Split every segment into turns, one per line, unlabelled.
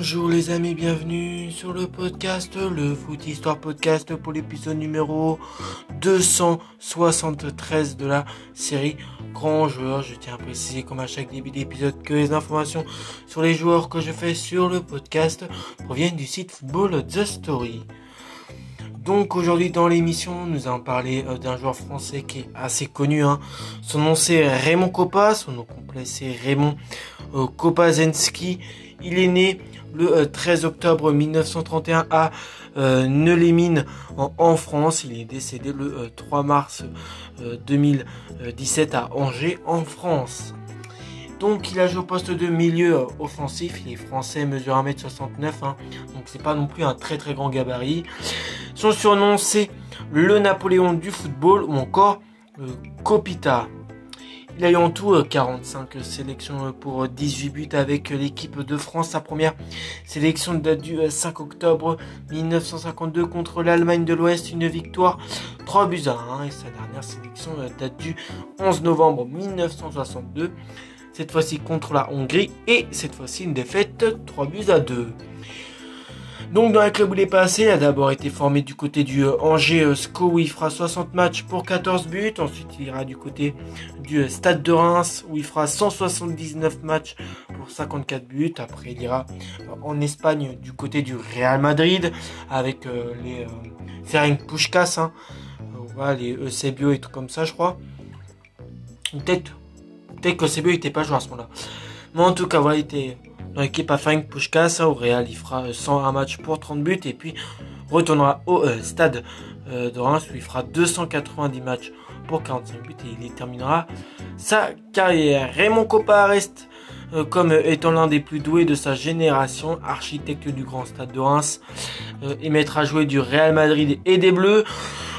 Bonjour les amis, bienvenue sur le podcast, le Foot Histoire Podcast pour l'épisode numéro 273 de la série Grand Joueur. Je tiens à préciser comme à chaque début d'épisode que les informations sur les joueurs que je fais sur le podcast proviennent du site Football The Story. Donc aujourd'hui dans l'émission, nous allons parler euh, d'un joueur français qui est assez connu. Hein. Son nom c'est Raymond Coppa, son nom complet c'est Raymond euh, Kopazensky. Il est né le 13 euh, octobre 1931 à Neulémine en, France. Il est décédé le 3 mars 2017 à Angers en France. Donc il a joué au poste de milieu offensif, il est français, mesure 1m69, hein. donc c'est pas non plus un très très grand gabarit. Son surnom c'est le Napoléon du football ou encore Copita. Il a eu en tout 45 euh, sélections pour 18 buts avec l'équipe de France. Sa première sélection date du 5 octobre 1952 contre l'Allemagne de l'Ouest, une victoire 3 buts à 1. Et sa dernière sélection euh, date du 11 novembre 1962 cette fois-ci contre la Hongrie, et cette fois-ci une défaite 3 buts à 2. Donc dans le club où il est passé, il a d'abord été formé du côté du euh, Angers euh, SCO où il fera 60 matchs pour 14 buts. Ensuite il ira du côté du euh, Stade de Reims où il fera 179 matchs pour 54 buts. Après il ira en Espagne du côté du Real Madrid avec les Ferenc Puskas, hein. les Eusebio et tout comme ça je crois. Peut-être Peut-être que CB n'était pas joué à ce moment-là. Mais en tout cas, voilà, il était dans l'équipe à 5 Pushkas. Au Real, il fera 101 matchs pour 30 buts. Et puis, retournera au euh, stade euh, de Reims où il fera 290 matchs pour 45 buts. Et il terminera sa carrière. Raymond Coppa reste euh, comme étant l'un des plus doués de sa génération, architecte du grand stade de Reims, et maître à jouer du Real Madrid et des Bleus.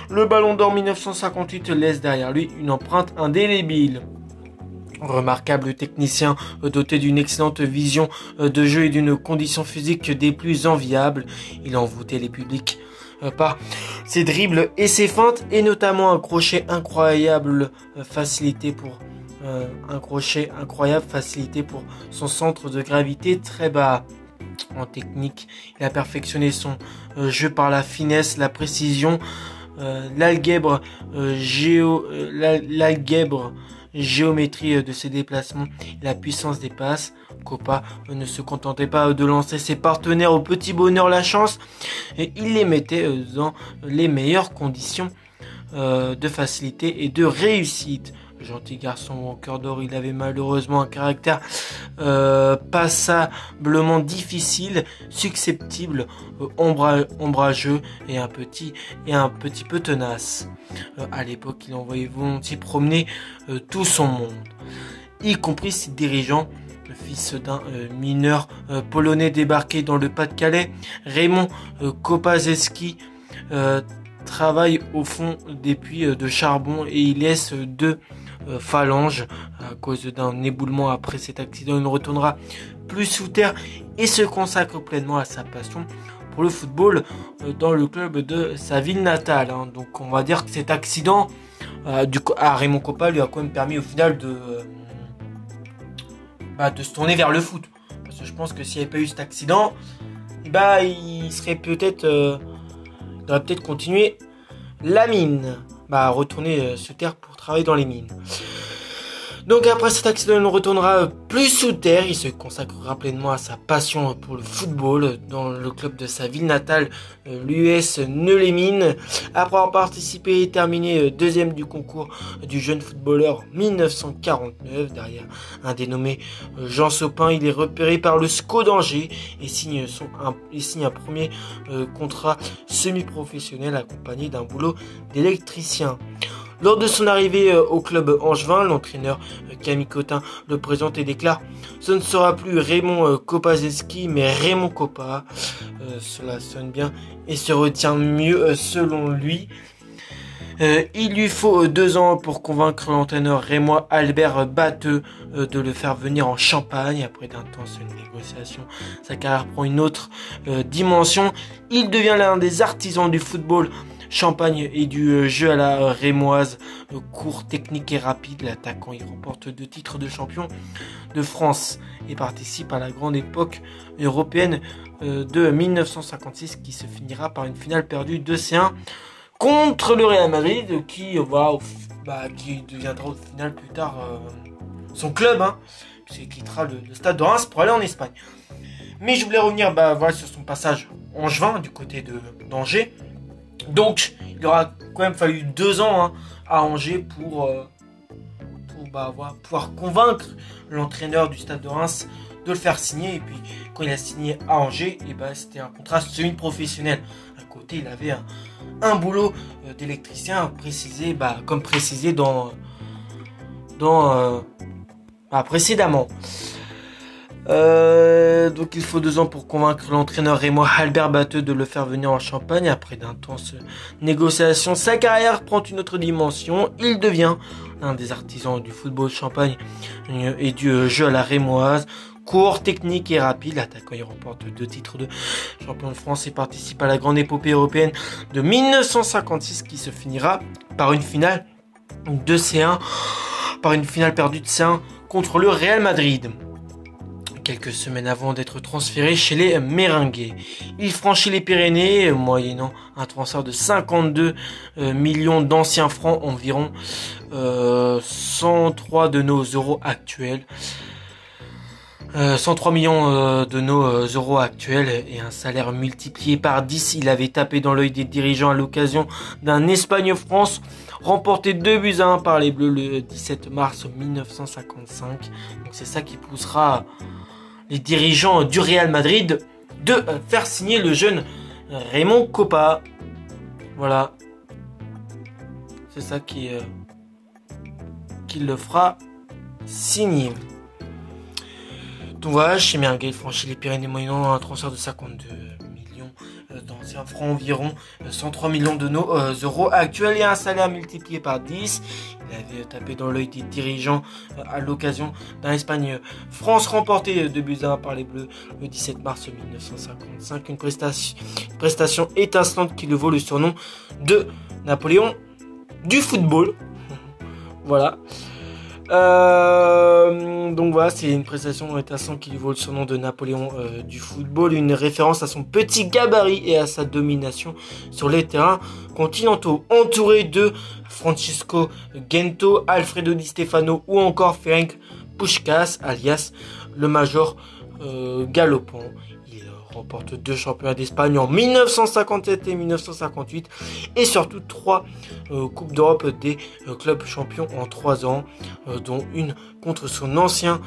Le Ballon d'Or 1958 laisse derrière lui une empreinte indélébile. Remarquable technicien euh, doté d'une excellente vision euh, de jeu et d'une condition physique des plus enviables, il envoûtait les publics euh, par ses dribbles et ses feintes et notamment un crochet incroyable facilité pour un crochet incroyable facilité pour son centre de gravité très bas en technique. Il a perfectionné son jeu par la finesse, la précision, l'algèbre géo, l'algèbre géométrie euh, de ses déplacements la puissance des passes. Copa euh, ne se contentait pas de lancer ses partenaires au petit bonheur la chance et il les mettait euh, dans les meilleures conditions de facilité et de réussite gentil garçon au cœur d'or, il avait malheureusement un caractère euh, passablement difficile, susceptible, euh, ombrageux et un petit et un petit peu tenace. Euh, à l'époque, il envoyait volontiers promener tout son monde, y compris ses dirigeants. Le fils d'un mineur polonais débarqué dans le Pas-de-Calais, Raymond Kopazeski, travaille au fond des puits de charbon et il laisse deux phalange à cause d'un éboulement après cet accident. Il retournera plus sous terre et se consacre pleinement à sa passion pour le football euh, dans le club de sa ville natale. Hein. Donc on va dire que cet accident euh, à Raymond Coppa lui a quand même permis au final de, bah, de se tourner vers le foot. Parce que je pense que s'il n'y avait pas eu cet accident, bah, il serait peut-être... il aurait peut-être continué la mine. Bah, retourner sur terre pour travailler dans les mines. Donc après cet accident, il retournera plus sous terre. Il se consacrera pleinement à sa passion pour le football dans le club de sa ville natale, euh, l'US Neulémine. Après avoir participé et terminé euh, deuxième du concours du jeune footballeur 1949, derrière un dénommé euh, Jean Sopin, il est repéré par le SCO d'Angers et signe, son, un premier contrat semi-professionnel accompagné d'un boulot d'électricien. Lors de son arrivée euh, au club angevin, l'entraîneur euh, Camille Cotin le présente et déclare Ce ne sera plus Raymond euh, Kopazeski, mais Raymond Kopa. cela sonne bien et se retient mieux selon lui. il lui faut deux ans pour convaincre l'entraîneur Raymond Albert Batteux de le faire venir en Champagne. Après d'intenses négociations, sa carrière prend une autre dimension. Il devient l'un des artisans du football Champagne et du euh, jeu à la rémoise, court, technique et rapide. L'attaquant, il remporte deux titres de champion de France et participe à la grande époque européenne euh, de 1956 qui se finira par une finale perdue 2-1 contre le Real Madrid bah, qui deviendra au final plus tard euh, son club, hein, puisqu'il quittera le, stade de Reims pour aller en Espagne. Mais je voulais revenir bah, sur son passage en juin du côté d'Angers. Donc il aura quand même fallu deux ans hein, à Angers pour, euh, bah, pouvoir convaincre l'entraîneur du stade de Reims de le faire signer. Et puis quand il a signé à Angers, et bah, c'était un contrat semi-professionnel. À côté, il avait un, boulot euh, d'électricien bah, comme précisé dans, dans euh, bah, précédemment. Euh, donc il faut deux ans pour convaincre l'entraîneur Raymond Albert Batteux de le faire venir en Champagne. Après d'intenses négociations, sa carrière prend une autre dimension. Il devient un des artisans du football Champagne et du jeu à la rémoise. Court, technique et rapide, l'attaquant il remporte deux titres de champion de France et participe à la grande épopée européenne de 1956 qui se finira par une finale de C1, par une finale perdue de C1 contre le Real Madrid quelques semaines avant d'être transféré chez les Méringues. Il franchit les Pyrénées, moyennant un transfert de 52 euh, millions d'anciens francs, environ 103 euh, de nos euros actuels. 103 euh, millions de nos euros actuels et un salaire multiplié par 10. Il avait tapé dans l'œil des dirigeants à l'occasion d'un Espagne-France remporté 2 buts à 1 par les Bleus le 17 mars 1955. Donc c'est ça qui poussera les dirigeants du Real Madrid de euh, faire signer le jeune Raymond Coppa. Voilà. C'est ça qui, euh, qui le fera signer. Donc voilà, chez Merguez franchit les Pyrénées moyennant un transfert de 52 euh, d'anciens francs environ 103 euh, millions de nos euh, euros actuels et un salaire multiplié par 10. Il avait tapé dans l'œil des dirigeants à l'occasion d'un Espagne France remporté de buts 1 par les Bleus le 17 mars 1955. Une prestation, une prestation étincelante qui le vaut le surnom de Napoléon du football. voilà. Euh, donc voilà, c'est une prestation intéressante qui lui vaut le surnom de Napoléon euh, du football, une référence à son petit gabarit et à sa domination sur les terrains continentaux, entouré de Francisco Gento, Alfredo Di Stefano ou encore Ferenc Pushkas, alias le Major euh, galopant remporte deux championnats d'Espagne en 1957 et 1958 et surtout trois euh, Coupes d'Europe des euh, clubs champions en trois ans, dont une contre son ancien,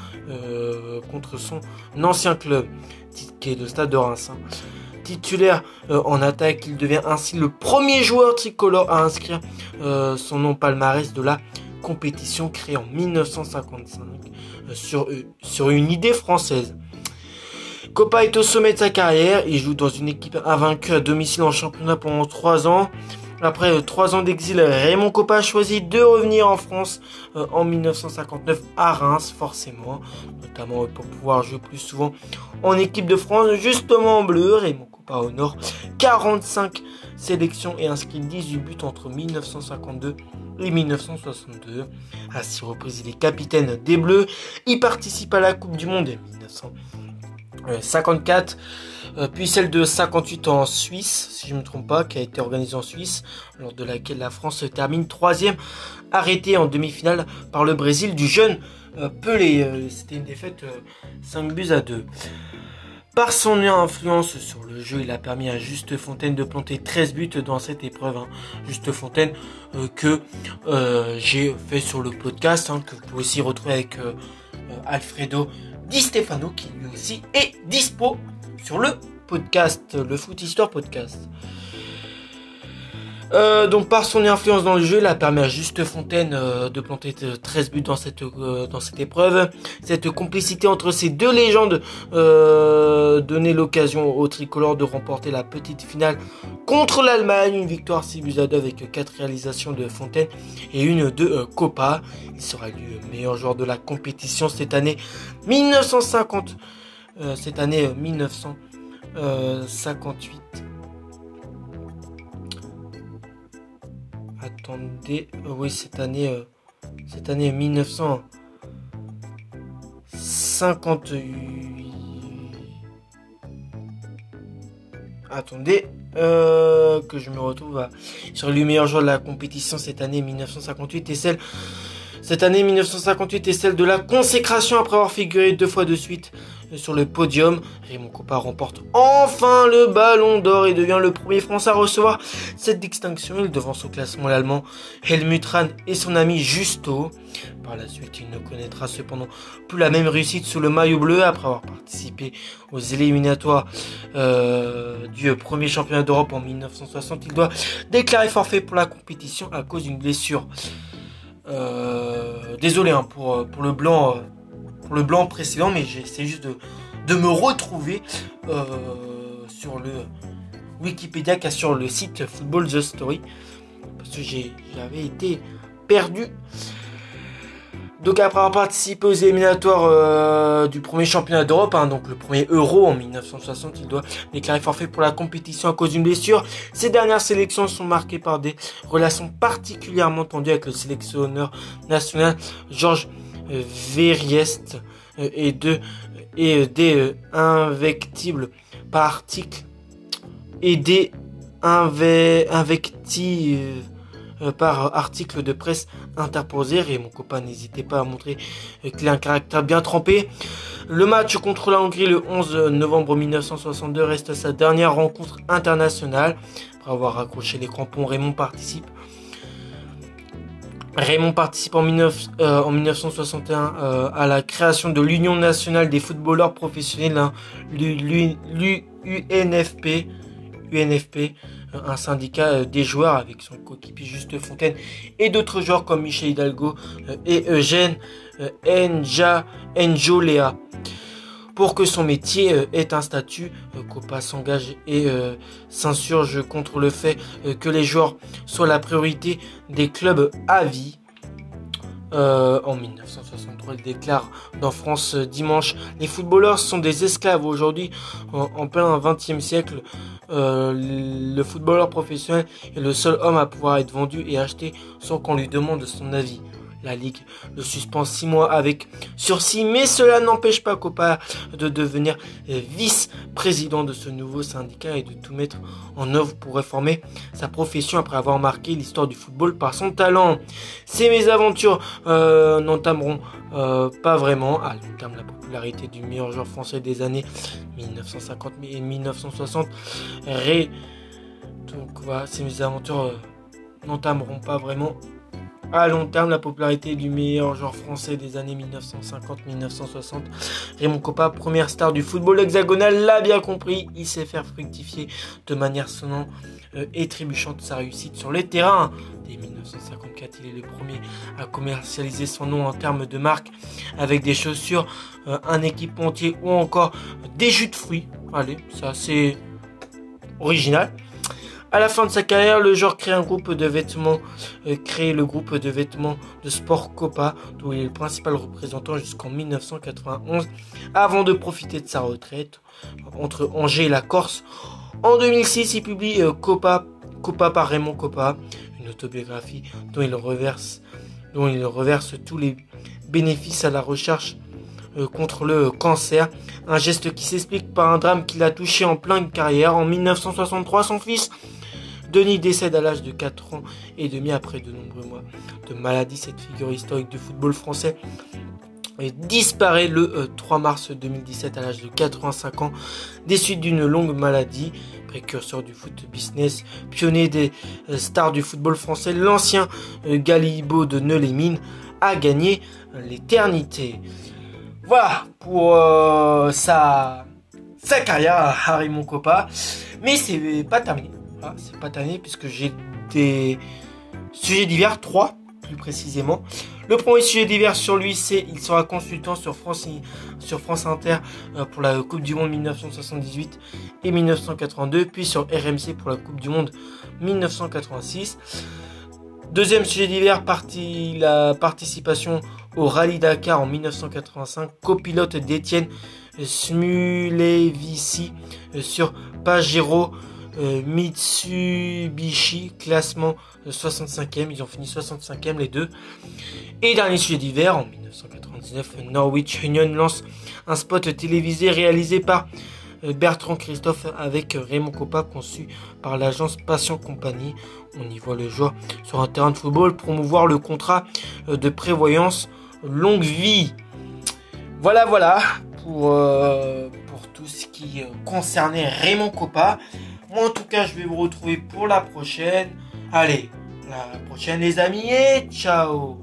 contre son ancien club qui est le Stade de Reims. Hein. Titulaire en attaque, il devient ainsi le premier joueur tricolore à inscrire son nom palmarès de la compétition créée en 1955 sur, sur une idée française. Copa est au sommet de sa carrière. Il joue dans une équipe invaincue à domicile en championnat pendant 3 ans. Après 3 euh, ans d'exil, Raymond Coppa a choisi de revenir en France euh, en 1959 à Reims, forcément, notamment euh, pour pouvoir jouer plus souvent en équipe de France, justement en bleu. Raymond Coppa honore 45 sélections et inscrit 18 buts entre 1952 et 1962. À 6 reprises, il est capitaine des Bleus. Il participe à la Coupe du Monde en 1900. 54, euh, puis celle de 58 en Suisse, si je ne me trompe pas, qui a été organisée en Suisse, lors de laquelle la France termine troisième, arrêtée en demi-finale par le Brésil du jeune euh, Pelé. Euh, c'était une défaite 5 buts à 2. Par son influence sur le jeu, il a permis à Juste Fontaine de planter 13 buts dans cette épreuve. Hein. Juste Fontaine que j'ai fait sur le podcast, hein, que vous pouvez aussi retrouver avec Alfredo Di Stefano qui lui aussi est dispo sur le podcast, le Foot Histoire Podcast. Euh, donc par son influence dans le jeu, il a permis à Juste Fontaine euh, de planter 13 buts dans cette euh, dans cette épreuve. Cette complicité entre ces deux légendes donnait l'occasion au tricolore de remporter la petite finale contre l'Allemagne, une victoire 6 buts à 2 avec 4 réalisations de Fontaine et une de Copa. Il sera élu meilleur joueur de la compétition cette année 1950 cette année 1958. Attendez, euh, oui, cette année, euh, cette année 1958. 58. Attendez, euh, que je me retrouve sur le meilleur joueur de la compétition cette année 1958 et celle cette année 1958 est celle de la consécration après avoir figuré deux fois de suite sur le podium. Raymond Coppa remporte enfin le ballon d'or et devient le premier Français à recevoir cette distinction. Il devance au classement l'Allemand Helmut Rahn et son ami Justo. Par la suite, il ne connaîtra cependant plus la même réussite sous le maillot bleu après avoir participé aux éliminatoires euh, du premier championnat d'Europe en 1960. Il doit déclarer forfait pour la compétition à cause d'une blessure. Euh, désolé hein, pour, pour, le blanc, euh, le blanc précédent, mais j'essaie juste de, me retrouver euh, sur le Wikipédia qui sur le site Football The Story. Parce que j'avais été perdu donc après avoir participé aux éliminatoires euh, du premier championnat d'Europe, hein, donc le premier Euro en 1960, il doit déclarer forfait pour la compétition à cause d'une blessure. Ces dernières sélections sont marquées par des relations particulièrement tendues avec le sélectionneur national Georges Verriest euh, et, de, et des invectives par article et des invectives euh, par article de presse interposé. Et mon copain n'hésitait pas à montrer qu'il a un caractère bien trempé. Le match contre la Hongrie le 11 novembre 1962 reste sa dernière rencontre internationale. Après avoir accroché les crampons, Raymond participe. Raymond participe en, 1961 euh, euh, à la création de l'Union nationale des footballeurs professionnels, hein, l'UNFP, UNFP, un syndicat euh, des joueurs avec son coéquipier Juste Fontaine et d'autres joueurs comme Michel Hidalgo euh, et Eugène euh, Enja Enjolea. Pour que son métier ait un statut, Copa s'engage et s'insurge contre le fait que les joueurs soient la priorité des clubs à vie. en 1963, il déclare dans France dimanche Les footballeurs sont des esclaves aujourd'hui, en, plein XXe siècle. Euh, le footballeur professionnel est le seul homme à pouvoir être vendu et acheté sans qu'on lui demande son avis. La Ligue le suspend six mois avec sursis, mais cela n'empêche pas Copa de devenir vice-président de ce nouveau syndicat et de tout mettre en œuvre pour réformer sa profession après avoir marqué l'histoire du football par son talent. Ces mésaventures euh, n'entameront euh, pas vraiment à long terme la popularité du meilleur joueur français des années 1950 et 1960. Ré... Donc voilà, ces mésaventures euh, n'entameront pas vraiment à long terme la popularité du meilleur joueur français des années 1950-1960. Raymond Coppa, première star du football hexagonal, l'a bien compris. Il sait faire fructifier de manière sonnante euh, et trébuchante sa réussite sur les terrains. Dès 1954, il est le premier à commercialiser son nom en termes de marque avec des chaussures, euh, un équipementier ou encore des jus de fruits. Allez, ça c'est original. À la fin de sa carrière, le joueur crée un groupe de vêtements, euh, crée le groupe de vêtements de sport Copa, dont il est le principal représentant jusqu'en 1991, avant de profiter de sa retraite entre Angers et la Corse. En 2006, il publie euh, Copa, Copa par Raymond Copa, une autobiographie dont il reverse, tous les bénéfices à la recherche euh, contre le cancer. Un geste qui s'explique par un drame qui l'a touché en pleine carrière. En 1963, son fils Denis décède à l'âge de 4 ans et demi après de nombreux mois de maladie. Cette figure historique du football français disparaît le 3 euh, mars 2017 à l'âge de 85 ans des suites d'une longue maladie. Précurseur du foot business, pionnier des euh, stars du football français, l'ancien euh, Galibo de Neulémine a gagné l'éternité. Voilà pour sa, sa carrière Harry Moncopa. Mais c'est pas terminé c'est pas tanné puisque j'ai des sujets divers, trois plus précisément. Le premier sujet divers sur lui, c'est il sera consultant sur France, Inter euh, pour la Coupe du Monde 1978 et 1982, puis sur RMC pour la Coupe du Monde 1986. Deuxième sujet divers, la participation au Rallye Dakar en 1985, copilote d'Etienne Smulevici euh, sur Pajero euh, Mitsubishi, classement 65e. Ils ont fini 65e les deux. Et dernier sujet d'hiver, en 1986, 99, Norwich Union lance un spot télévisé réalisé par euh, Bertrand Christophe avec Raymond Coppa conçu par l'agence Patient Compagnie. On y voit le joueur sur un terrain de football promouvoir le contrat euh, de prévoyance longue vie. Voilà, voilà pour, euh, pour tout ce qui concernait Raymond Coppa. En tout cas, je vais vous retrouver pour la prochaine. Allez, la prochaine, les amis, et ciao